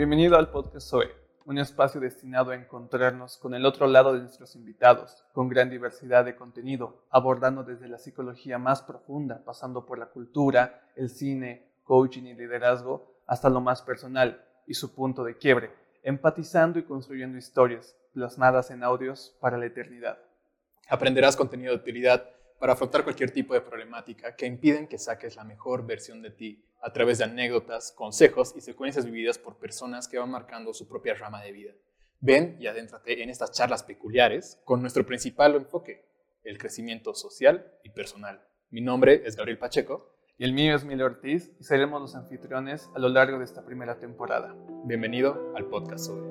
Bienvenido al podcast SOE, un espacio destinado a encontrarnos con el otro lado de nuestros invitados, con gran diversidad de contenido, abordando desde la psicología más profunda, pasando por la cultura, el cine, coaching y liderazgo, hasta lo más personal y su punto de quiebre, empatizando y construyendo historias plasmadas en audios para la eternidad. Aprenderás contenido de utilidad para afrontar cualquier tipo de problemática que impiden que saques la mejor versión de ti a través de anécdotas, consejos y secuencias vividas por personas que van marcando su propia rama de vida. Ven y adéntrate en estas charlas peculiares con nuestro principal enfoque, el crecimiento social y personal. Mi nombre es Gabriel Pacheco. Y el mío es Milo Ortiz y seremos los anfitriones a lo largo de esta primera temporada. Bienvenido al podcast hoy.